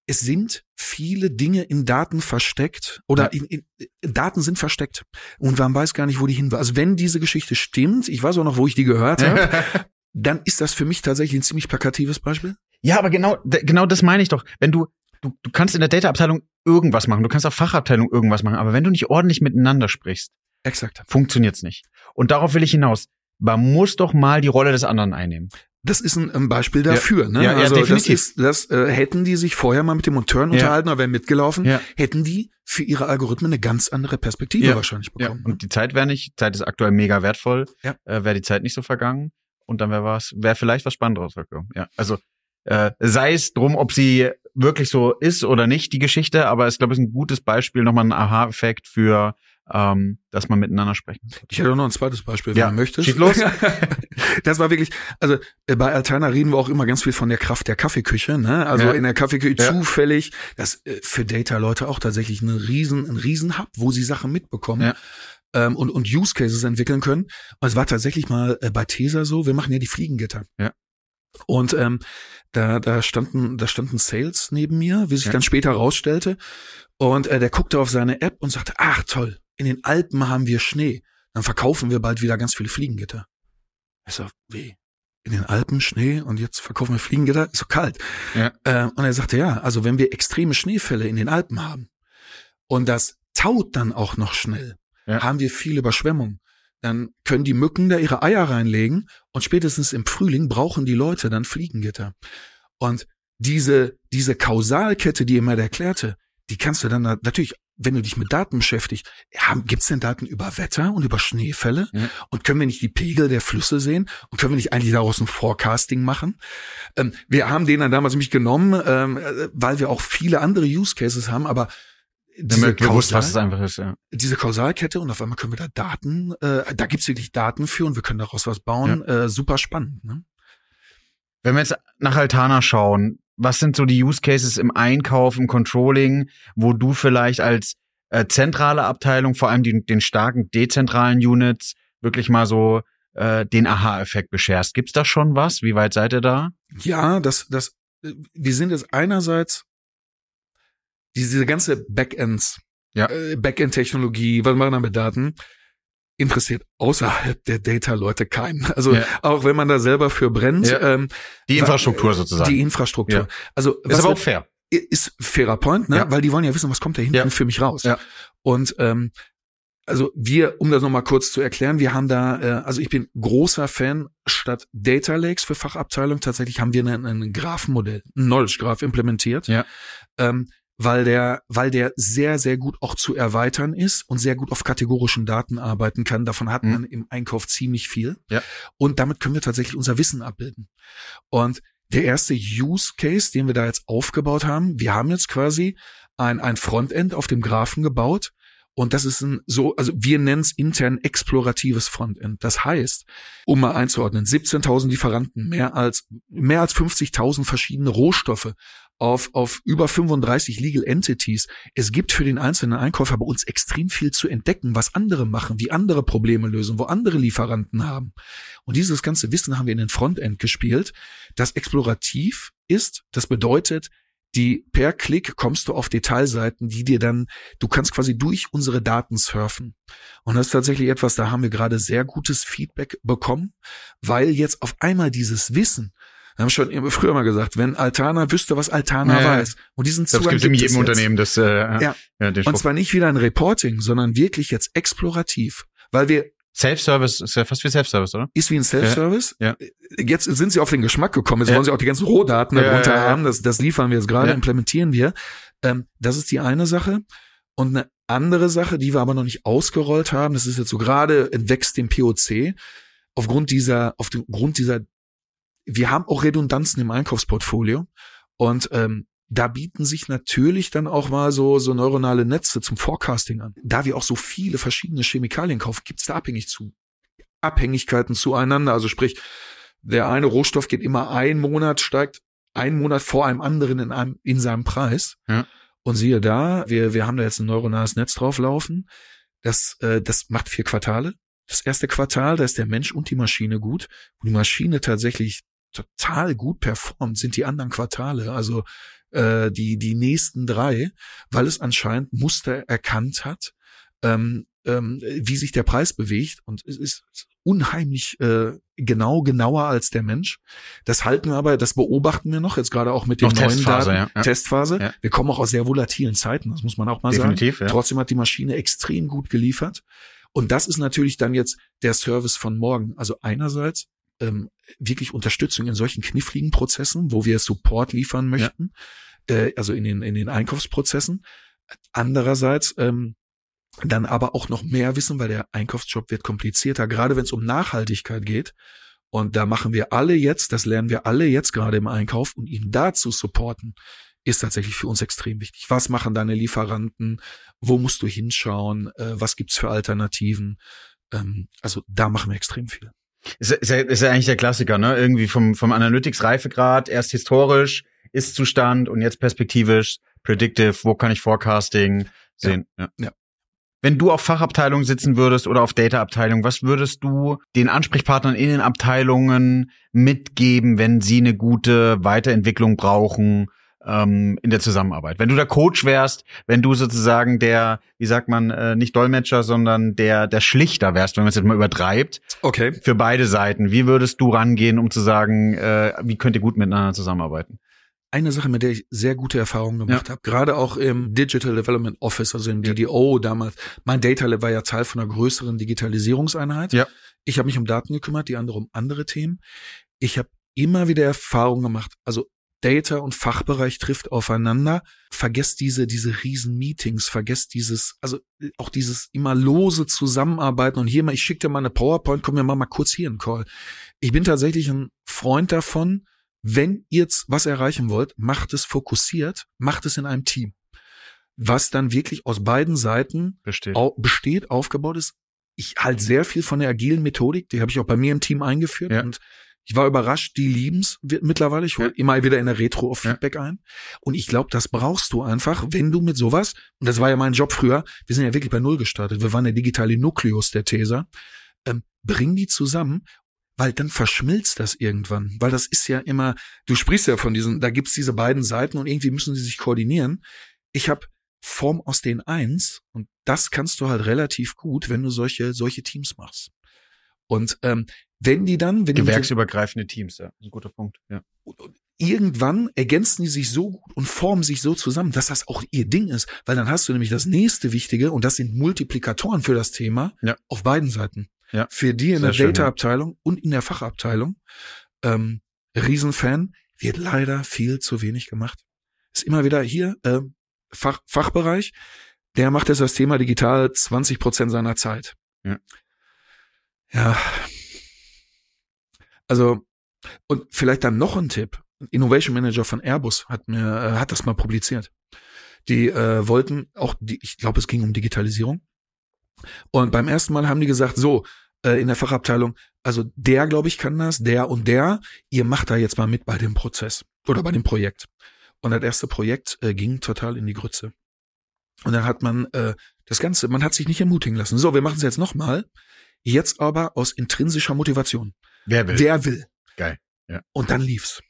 Es sind viele Dinge in Daten versteckt oder in, in, Daten sind versteckt und man weiß gar nicht, wo die hin war. Also wenn diese Geschichte stimmt, ich weiß auch noch, wo ich die gehört habe, dann ist das für mich tatsächlich ein ziemlich plakatives Beispiel. Ja, aber genau, genau das meine ich doch. Wenn du du, du kannst in der Data-Abteilung irgendwas machen, du kannst auf Fachabteilung irgendwas machen, aber wenn du nicht ordentlich miteinander sprichst, Exakt. funktioniert's nicht. Und darauf will ich hinaus. Man muss doch mal die Rolle des anderen einnehmen. Das ist ein, Beispiel dafür. Ja. Ne? Ja, ja, also definitiv. Das, ist, das äh, hätten die sich vorher mal mit dem Monteuren ja. unterhalten oder wären mitgelaufen, ja. hätten die für ihre Algorithmen eine ganz andere Perspektive ja. wahrscheinlich bekommen. Ja. Und die Zeit wäre nicht, Zeit ist aktuell mega wertvoll, ja. äh, wäre die Zeit nicht so vergangen und dann wäre was, wäre vielleicht was Spannenderes gekommen. Ja, also äh, sei es drum, ob sie wirklich so ist oder nicht, die Geschichte, aber ich glaube, es ist ein gutes Beispiel, nochmal ein Aha-Effekt für, ähm, dass man miteinander sprechen kann. Ich hätte auch noch ein zweites Beispiel, wenn ja. du möchtest. Schieß los. das war wirklich, also äh, bei Altana reden wir auch immer ganz viel von der Kraft der Kaffeeküche, ne? Also ja. in der Kaffeeküche ja. zufällig, das äh, für Data-Leute auch tatsächlich ein riesen, ein riesen Hub, wo sie Sachen mitbekommen. Ähm, und, und Use Cases entwickeln können. Und es war tatsächlich mal äh, bei Tesa so, wir machen ja die Fliegengitter. Ja. Und ähm, da, da standen, da standen Sales neben mir, wie sich ja. dann später rausstellte. Und äh, der guckte auf seine App und sagte, ach toll, in den Alpen haben wir Schnee. Dann verkaufen wir bald wieder ganz viele Fliegengitter. Ich so, wie? In den Alpen Schnee und jetzt verkaufen wir Fliegengitter? Ist so kalt. Ja. Äh, und er sagte, ja, also wenn wir extreme Schneefälle in den Alpen haben und das taut dann auch noch schnell, ja. haben wir viel Überschwemmung dann können die Mücken da ihre Eier reinlegen und spätestens im Frühling brauchen die Leute dann Fliegengitter. Und diese, diese Kausalkette, die immer erklärte, die kannst du dann natürlich, wenn du dich mit Daten beschäftigst, gibt es denn Daten über Wetter und über Schneefälle? Ja. Und können wir nicht die Pegel der Flüsse sehen? Und können wir nicht eigentlich daraus ein Forecasting machen? Ähm, wir haben den dann damals nämlich genommen, ähm, äh, weil wir auch viele andere Use Cases haben, aber diese es einfach ist, ja. Diese Kausalkette und auf einmal können wir da Daten, äh, da gibt's wirklich Daten für und wir können daraus was bauen. Ja. Äh, super spannend. Ne? Wenn wir jetzt nach Altana schauen, was sind so die Use Cases im Einkauf, im Controlling, wo du vielleicht als äh, zentrale Abteilung, vor allem die, den starken dezentralen Units, wirklich mal so äh, den Aha-Effekt bescherst. Gibt's da schon was? Wie weit seid ihr da? Ja, das, das, äh, wir sind jetzt einerseits diese ganze Backends, ja. äh, Backend-Technologie, was machen wir mit Daten, interessiert außerhalb der Data-Leute keinen. Also ja. auch wenn man da selber für brennt. Ja. Ähm, die Infrastruktur sozusagen. Die Infrastruktur. Ja. Also ist aber auch fair. ist fairer Point, ne? Weil die wollen ja wissen, was kommt da hinten für mich raus. Ja. Und ähm, also wir, um das nochmal kurz zu erklären, wir haben da, äh, also ich bin großer Fan statt Data Lakes für Fachabteilung. Tatsächlich haben wir ein, ein Graphenmodell, ein Knowledge Graph implementiert, Ja. ähm, weil der, weil der sehr, sehr gut auch zu erweitern ist und sehr gut auf kategorischen Daten arbeiten kann. Davon hat Mhm. man im Einkauf ziemlich viel. Ja. Und damit können wir tatsächlich unser Wissen abbilden. Und der erste Use Case, den wir da jetzt aufgebaut haben, wir haben jetzt quasi ein, ein Frontend auf dem Graphen gebaut. Und das ist ein so, also wir nennen es intern exploratives Frontend. Das heißt, um mal einzuordnen, 17.000 Lieferanten, mehr als, mehr als 50.000 verschiedene Rohstoffe auf, auf über 35 Legal Entities. Es gibt für den einzelnen Einkäufer bei uns extrem viel zu entdecken, was andere machen, wie andere Probleme lösen, wo andere Lieferanten haben. Und dieses ganze Wissen haben wir in den Frontend gespielt, das explorativ ist. Das bedeutet, die per Klick kommst du auf Detailseiten, die dir dann, du kannst quasi durch unsere Daten surfen. Und das ist tatsächlich etwas, da haben wir gerade sehr gutes Feedback bekommen, weil jetzt auf einmal dieses Wissen, haben schon immer früher mal gesagt, wenn Altana wüsste, was Altana Ja, ja. weiß. Und diesen Das Zugang gibt in gibt jedem es jetzt. Unternehmen, das, äh, Ja. ja den Und zwar nicht wieder ein Reporting, sondern wirklich jetzt explorativ. Weil wir, Self-Service ist ja fast wie Self-Service, oder? ist wie ein Self-Service. Ja. Jetzt sind sie auf den Geschmack gekommen. Jetzt Ja. wollen sie auch die ganzen Rohdaten Ja, darunter ja, ja. haben. Das, das liefern wir jetzt gerade, Ja. implementieren wir. Ähm, das ist die eine Sache. Und eine andere Sache, die wir aber noch nicht ausgerollt haben, das ist jetzt so gerade entwächst dem POC, aufgrund dieser, auf dem Grund dieser, wir haben auch Redundanzen im Einkaufsportfolio und ähm, da bieten sich natürlich dann auch mal so, so neuronale Netze zum Forecasting an. Da wir auch so viele verschiedene Chemikalien kaufen, gibt es da abhängig zu Abhängigkeiten zueinander. Also sprich, der eine Rohstoff geht immer ein Monat, steigt ein Monat vor einem anderen in einem, in seinem Preis. Ja. Und siehe da, wir, wir haben da jetzt ein neuronales Netz drauflaufen. Das, äh, das macht vier Quartale. Das erste Quartal, da ist der Mensch und die Maschine gut. Und die Maschine tatsächlich total gut performt, sind die anderen Quartale, also äh, die, die nächsten drei, weil es anscheinend Muster erkannt hat, ähm, ähm, wie sich der Preis bewegt. Und es ist unheimlich äh, genau, genauer als der Mensch. Das halten wir aber, das beobachten wir noch, jetzt gerade auch mit den Noch neuen Testphase, Daten. ja, ja. Testphase. Ja. Wir kommen auch aus sehr volatilen Zeiten, das muss man auch mal sagen. Definitiv, ja. Trotzdem hat die Maschine extrem gut geliefert. Und das ist natürlich dann jetzt der Service von morgen. Also einerseits ähm, wirklich Unterstützung in solchen kniffligen Prozessen, wo wir Support liefern möchten, äh, also in den, in den Einkaufsprozessen. Andererseits ähm, dann aber auch noch mehr wissen, weil der Einkaufsjob wird komplizierter, gerade wenn es um Nachhaltigkeit geht. Und da machen wir alle jetzt, das lernen wir alle jetzt gerade im Einkauf und ihn dazu supporten, ist tatsächlich für uns extrem wichtig. Was machen deine Lieferanten? Wo musst du hinschauen? Äh, was gibt's für Alternativen? Ähm, also da machen wir extrem viel. Ist, ist, ja, ist ja eigentlich der Klassiker, ne? Irgendwie vom, vom Analytics-Reifegrad, erst historisch, Ist-Zustand und jetzt perspektivisch, predictive, wo kann ich Forecasting sehen. Ja. Ja. Wenn du auf Fachabteilung sitzen würdest oder auf Data-Abteilung, was würdest du den Ansprechpartnern in den Abteilungen mitgeben, wenn sie eine gute Weiterentwicklung brauchen ähm, in der Zusammenarbeit? Wenn du der Coach wärst, wenn du sozusagen der, wie sagt man, äh, nicht Dolmetscher, sondern der der Schlichter wärst, wenn man es jetzt mal übertreibt, Okay. für beide Seiten. Wie würdest du rangehen, um zu sagen, äh, wie könnt ihr gut miteinander zusammenarbeiten? Eine Sache, mit der ich sehr gute Erfahrungen gemacht habe, gerade auch im Digital Development Office, also im DDO damals. Mein Data Lab war ja Teil von einer größeren Digitalisierungseinheit. Ja. Ich habe mich um Daten gekümmert, die andere um andere Themen. Ich habe immer wieder Erfahrungen gemacht. Also Data und Fachbereich trifft aufeinander. Vergesst diese, diese riesen Meetings, vergesst dieses, also äh, auch dieses immer lose Zusammenarbeiten und hier mal, ich schicke dir mal eine PowerPoint, komm, wir machen mal kurz hier einen Call. Ich bin tatsächlich ein Freund davon, wenn ihr jetzt was erreichen wollt, macht es fokussiert, macht es in einem Team. Was dann wirklich aus beiden Seiten Besteht. au besteht, aufgebaut ist. Ich halte sehr viel von der agilen Methodik, die habe ich auch bei mir im Team eingeführt Ja. und ich war überrascht, die lieben's wird mittlerweile. Ich hole Ja. immer wieder in der Retro auf Ja. Feedback ein. Und ich glaube, das brauchst du einfach, wenn du mit sowas, und das war ja mein Job früher, wir sind ja wirklich bei Null gestartet, wir waren der digitale Nukleus der Tesa, ähm, bring die zusammen, weil dann verschmilzt das irgendwann. Weil das ist ja immer, du sprichst ja von diesen, da gibt's diese beiden Seiten und irgendwie müssen sie sich koordinieren. Ich habe Form aus den eins und das kannst du halt relativ gut, wenn du solche, solche Teams machst. Und ähm, wenn die dann, wenn die Gewerksübergreifende Teams, ja. Ein guter Punkt. Ja. irgendwann ergänzen die sich so gut und formen sich so zusammen, dass das auch ihr Ding ist. Weil dann hast du nämlich das nächste Wichtige und das sind Multiplikatoren für das Thema Ja. auf beiden Seiten. Ja. Für die in Sehr der schön, ja. Data-Abteilung und in der Fachabteilung. Ähm, Riesenfan, wird leider viel zu wenig gemacht. Ist immer wieder hier, ähm, Fach, Fachbereich, der macht jetzt das Thema digital 20 Prozent seiner Zeit. Ja. Ja. Also, und vielleicht dann noch ein Tipp. Innovation Manager von Airbus hat mir, äh, hat das mal publiziert. Die äh, wollten auch, die, ich glaube, es ging um Digitalisierung. Und beim ersten Mal haben die gesagt, so, äh, in der Fachabteilung, also der, glaube ich, kann das, der und der, ihr macht da jetzt mal mit bei dem Prozess oder bei dem Projekt. Und das erste Projekt äh, ging total in die Grütze. Und dann hat man äh, das Ganze, man hat sich nicht ermutigen lassen. So, wir machen es jetzt nochmal. Jetzt aber aus intrinsischer Motivation. Wer will? Wer will? Geil, ja. Und dann lief's.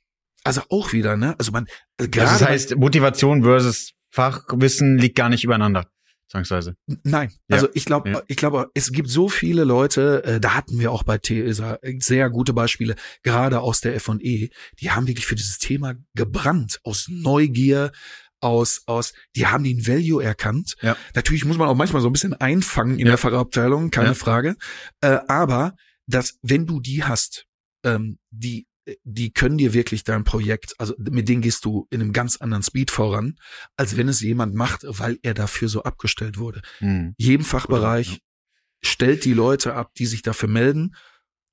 Also auch wieder, ne? Also man Also gerade das heißt, Motivation versus Fachwissen liegt gar nicht übereinander, zwangsweise. Nein, Ja, also ich glaube, ja. ich glaube, es gibt so viele Leute, äh, da hatten wir auch bei TESA sehr gute Beispiele, gerade aus der F&E, die haben wirklich für dieses Thema gebrannt, aus Neugier, aus, aus, die haben den Value erkannt. Ja. Natürlich muss man auch manchmal so ein bisschen einfangen in Ja. der Fachabteilung, keine Ja. Frage. Äh, aber, dass, wenn du die hast, ähm, die, die können dir wirklich dein Projekt, also mit denen gehst du in einem ganz anderen Speed voran, als wenn es jemand macht, weil er dafür so abgestellt wurde Hm. jedem Fachbereich stellt die Leute ab, die sich dafür melden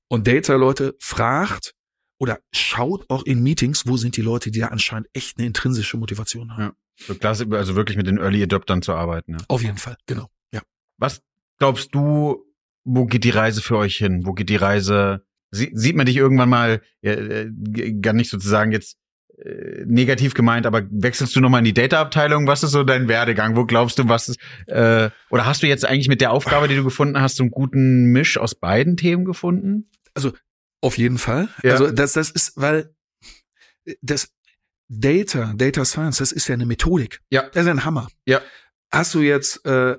und Data-Leute fragt oder schaut auch in Meetings, wo sind die Leute, die da anscheinend echt eine intrinsische Motivation haben. Ja. Klasse, also wirklich mit den Early Adoptern zu arbeiten. Ja. Auf jeden Fall, genau. Ja. Was glaubst du, wo geht die Reise für euch hin? Wo geht die Reise? Sie, sieht man dich irgendwann mal, äh, gar nicht sozusagen jetzt äh, negativ gemeint, aber wechselst du nochmal in die Data-Abteilung? Was ist so dein Werdegang? Wo glaubst du, was ist, äh, oder hast du jetzt eigentlich mit der Aufgabe, die du gefunden hast, so einen guten Misch aus beiden Themen gefunden? Auf jeden Fall. Ja. Also das, das ist, weil das Data, Data Science, das ist ja eine Methodik. Ja. Das ist ein Hammer. Ja. Hast du jetzt, äh,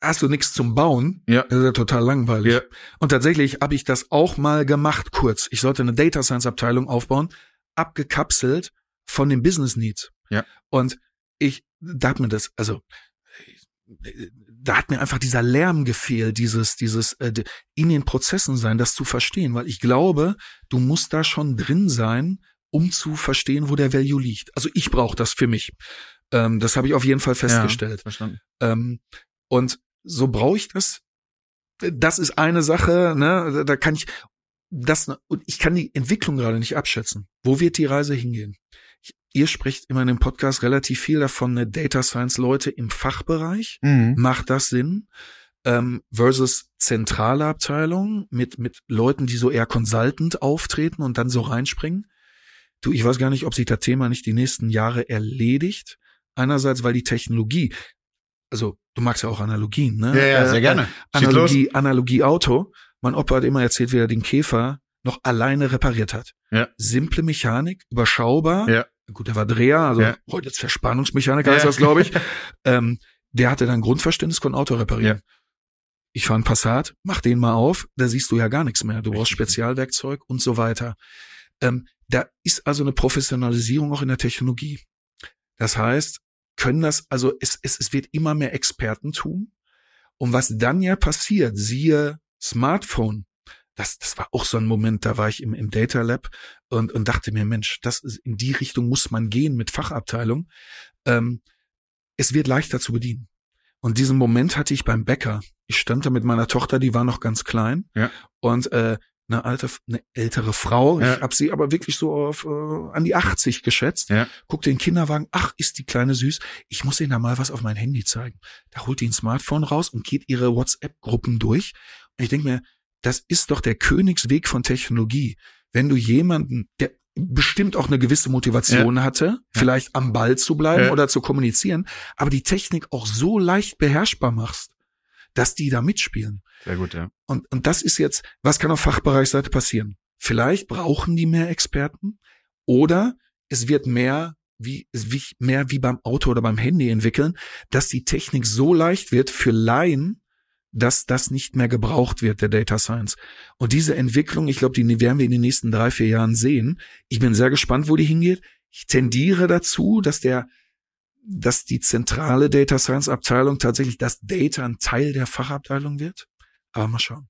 hast du nichts zum Bauen? Ja. Das ist ja total langweilig. Ja. Und tatsächlich habe ich das auch mal gemacht, kurz. Ich sollte eine Data Science Abteilung aufbauen, abgekapselt von den Business Needs. Ja. Und ich, da hat mir das, also, da hat mir einfach dieser Lärm gefehlt, dieses, dieses äh, in den Prozessen sein, das zu verstehen, weil ich glaube, du musst da schon drin sein, um zu verstehen, wo der Value liegt. Also ich brauche das für mich. Ähm, das habe ich auf jeden Fall festgestellt. Verstanden. Ähm, und so brauche ich das. Das ist eine Sache, ne, da kann ich das und ich kann die Entwicklung gerade nicht abschätzen. Wo wird die Reise hingehen? Ich, ihr sprecht immer in dem Podcast relativ viel davon, ne, Data Science Leute im Fachbereich. Mhm. Macht das Sinn? Ähm, versus zentrale Abteilung mit, mit Leuten, die so eher consultant auftreten und dann so reinspringen. Du, ich weiß gar nicht, ob sich das Thema nicht die nächsten Jahre erledigt. Einerseits, weil die Technologie, also du magst ja auch Analogien, ne? Ja, ja, sehr Äh, gerne. Schieß los. Analogie, Analogie Auto. Mein Opa hat immer erzählt, wie er den Käfer noch alleine repariert hat. Ja. Simple Mechanik, überschaubar. Ja. Gut, der war Dreher, also Ja. heute ist Verspannungsmechaniker heißt Ja. das, glaube ich. ähm, der hatte dann Grundverständnis, konnte Auto reparieren. Ich fahre einen Passat, mach den mal auf, da siehst du ja gar nichts mehr. Du brauchst. Spezialwerkzeug und so weiter. Ähm, da ist also eine Professionalisierung auch in der Technologie. Das heißt, können das, also es, es, es wird immer mehr Expertentum. Und was dann ja passiert, siehe Smartphone, das, das war auch so ein Moment, da war ich im, im Data Lab und, und dachte mir, Mensch, das ist, in die Richtung muss man gehen mit Fachabteilung. Ähm, es wird leichter zu bedienen. Und diesen Moment hatte ich beim Bäcker. Ich stand da mit meiner Tochter, die war noch ganz klein. Ja. Und äh, eine alte, eine ältere Frau, Ja. ich habe sie aber wirklich so auf äh, an die 80 geschätzt. Ja. Guckt den Kinderwagen, ach, ist die kleine süß. Ich muss ihnen da mal was auf mein Handy zeigen. Da holt die ein Smartphone raus und geht ihre WhatsApp-Gruppen durch. Und ich denke mir, das ist doch der Königsweg von Technologie. Wenn du jemanden, der bestimmt auch eine gewisse Motivation hatte, vielleicht am Ball zu bleiben Ja. oder zu kommunizieren, aber die Technik auch so leicht beherrschbar machst, dass die da mitspielen. Sehr gut, ja. Und, und das ist jetzt, was kann auf Fachbereichsseite passieren? Vielleicht brauchen die mehr Experten oder es wird mehr wie, wie mehr wie beim Auto oder beim Handy entwickeln, dass die Technik so leicht wird für Laien, dass das nicht mehr gebraucht wird, der Data Science. Und diese Entwicklung, ich glaube, die werden wir in den nächsten drei, vier Jahren sehen. Ich bin sehr gespannt, wo die hingeht. ich tendiere dazu, dass der, dass die zentrale Data Science Abteilung tatsächlich das Data ein Teil der Fachabteilung wird. Aber mal schauen.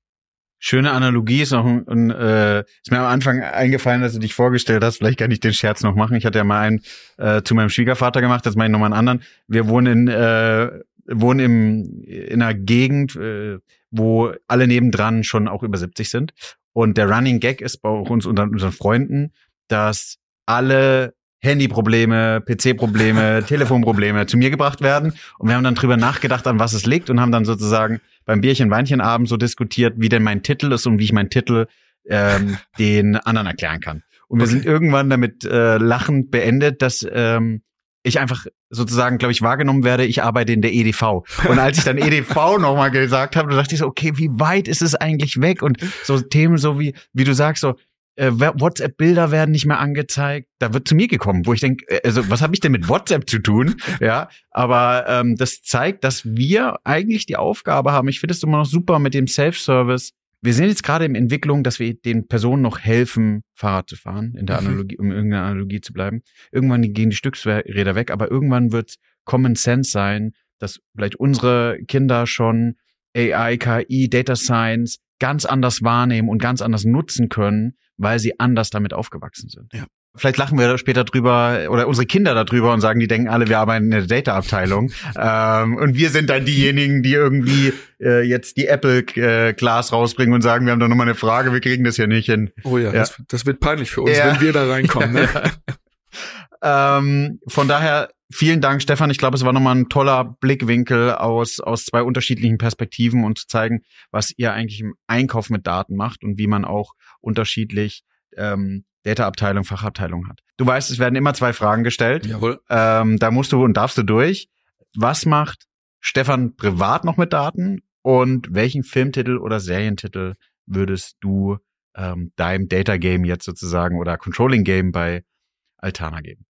Schöne Analogie ist noch ein, ein äh, ist mir am Anfang eingefallen, dass du dich vorgestellt hast. Vielleicht kann ich den Scherz noch machen. Ich hatte ja mal einen äh, zu meinem Schwiegervater gemacht, jetzt mache ich nochmal einen anderen. Wir wohnen in äh, wohnen im, in einer Gegend, äh, wo alle nebendran schon auch über 70 sind. Und der Running Gag ist bei uns unter unseren Freunden, dass alle Handyprobleme, PC-Probleme, Telefonprobleme zu mir gebracht werden. Und wir haben dann drüber nachgedacht, an was es liegt und haben dann sozusagen beim Bierchen-Weinchen-Abend so diskutiert, wie denn mein Titel ist und wie ich meinen Titel ähm, den anderen erklären kann. Und wir okay. sind irgendwann damit äh, lachend beendet, dass ähm, ich einfach sozusagen, glaube ich, wahrgenommen werde, ich arbeite in der EDV. Und als ich dann EDV nochmal gesagt habe, da dachte ich so, okay, wie weit ist es eigentlich weg? Und so Themen so wie, wie du sagst, so, äh, WhatsApp-Bilder werden nicht mehr angezeigt. Da wird zu mir gekommen, wo ich denke, äh, also was habe ich denn mit WhatsApp zu tun? Ja, aber ähm, das zeigt, dass wir eigentlich die Aufgabe haben. Ich finde es immer noch super mit dem Self-Service. Wir sind jetzt gerade in Entwicklung, dass wir den Personen noch helfen, Fahrrad zu fahren, in der mhm. Analogie, um irgendeiner Analogie zu bleiben. Irgendwann gehen die Stücksräder weg, aber irgendwann wird Common Sense sein, dass vielleicht unsere Kinder schon AI, KI, Data Science ganz anders wahrnehmen und ganz anders nutzen können, weil sie anders damit aufgewachsen sind. Ja. Vielleicht lachen wir später drüber oder unsere Kinder darüber und sagen, die denken alle, wir arbeiten in der Data-Abteilung. ähm, und wir sind dann diejenigen, die irgendwie äh, jetzt die Apple äh, rausbringen und sagen, wir haben da nochmal eine Frage, wir kriegen das ja nicht hin. Oh ja, ja. Das, das, wird peinlich für uns, ja. wenn wir da reinkommen. Ne? ähm, von daher vielen Dank, Stefan. Ich glaube, es war nochmal ein toller Blickwinkel aus, aus zwei unterschiedlichen Perspektiven und zu zeigen, was ihr eigentlich im Einkauf mit Daten macht und wie man auch unterschiedlich ähm, Data-Abteilung, Fachabteilung hat. Du weißt, es werden immer zwei Fragen gestellt. Jawohl. Ähm, da musst du und darfst du durch. Was macht Stefan privat noch mit Daten und welchen Filmtitel oder Serientitel würdest du ähm, deinem Data Game jetzt sozusagen oder Controlling Game bei Altana geben?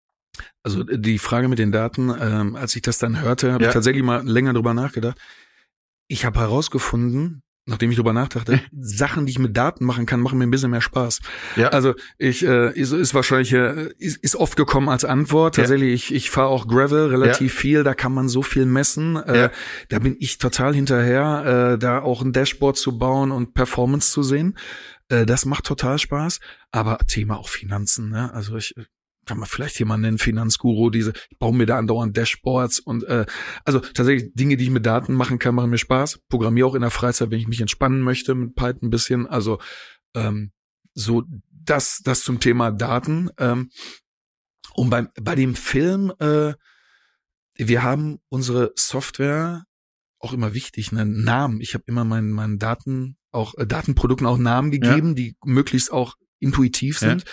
Also die Frage mit den Daten, ähm, als ich das dann hörte, habe ja. ich tatsächlich mal länger drüber nachgedacht. Ich habe herausgefunden, nachdem ich drüber nachdachte, Sachen, die ich mit Daten machen kann, machen mir ein bisschen mehr Spaß. Ja. Also ich äh, ist, ist wahrscheinlich äh, ist, ist oft gekommen als Antwort. Tatsächlich, ja. ich, ich fahre auch Gravel relativ ja. viel, da kann man so viel messen. Äh. Da bin ich total hinterher, äh, da auch ein Dashboard zu bauen und Performance zu sehen. Äh, das macht total Spaß. Aber Thema auch Finanzen. Ne? Also ich kann man vielleicht jemanden nennen, Finanzguru, diese, ich baue mir da andauernd Dashboards und äh, also tatsächlich Dinge, die ich mit Daten machen kann, machen mir Spaß. Programmiere auch in der Freizeit, wenn ich mich entspannen möchte mit Python ein bisschen. Also ähm, so das, das zum Thema Daten. Ähm, und beim, bei dem Film, äh, wir haben unsere Software auch immer wichtig, einen Namen. Ich habe immer meinen, meinen Daten, auch äh, Datenprodukten auch Namen gegeben, ja. die möglichst auch intuitiv sind. Ja.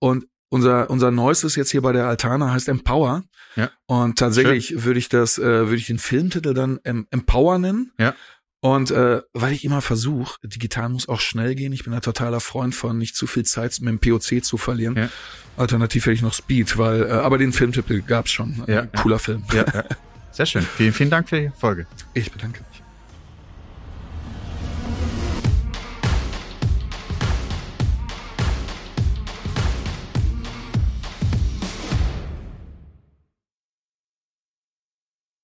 Und unser, unser neuestes jetzt hier bei der Altana heißt Empower. Ja. Und tatsächlich Schön. würde ich das, äh, würde ich den Filmtitel dann em Empower nennen. Ja. Und äh, weil ich immer versuche, digital muss auch schnell gehen. Ich bin ein totaler Freund von nicht zu viel Zeit mit dem POC zu verlieren. Ja. Alternativ hätte ich noch Speed, weil, äh, aber den Filmtitel gab's schon. Ja. Cooler Film. Ja, ja. Sehr schön. Vielen, vielen Dank für die Folge. Ich bedanke mich.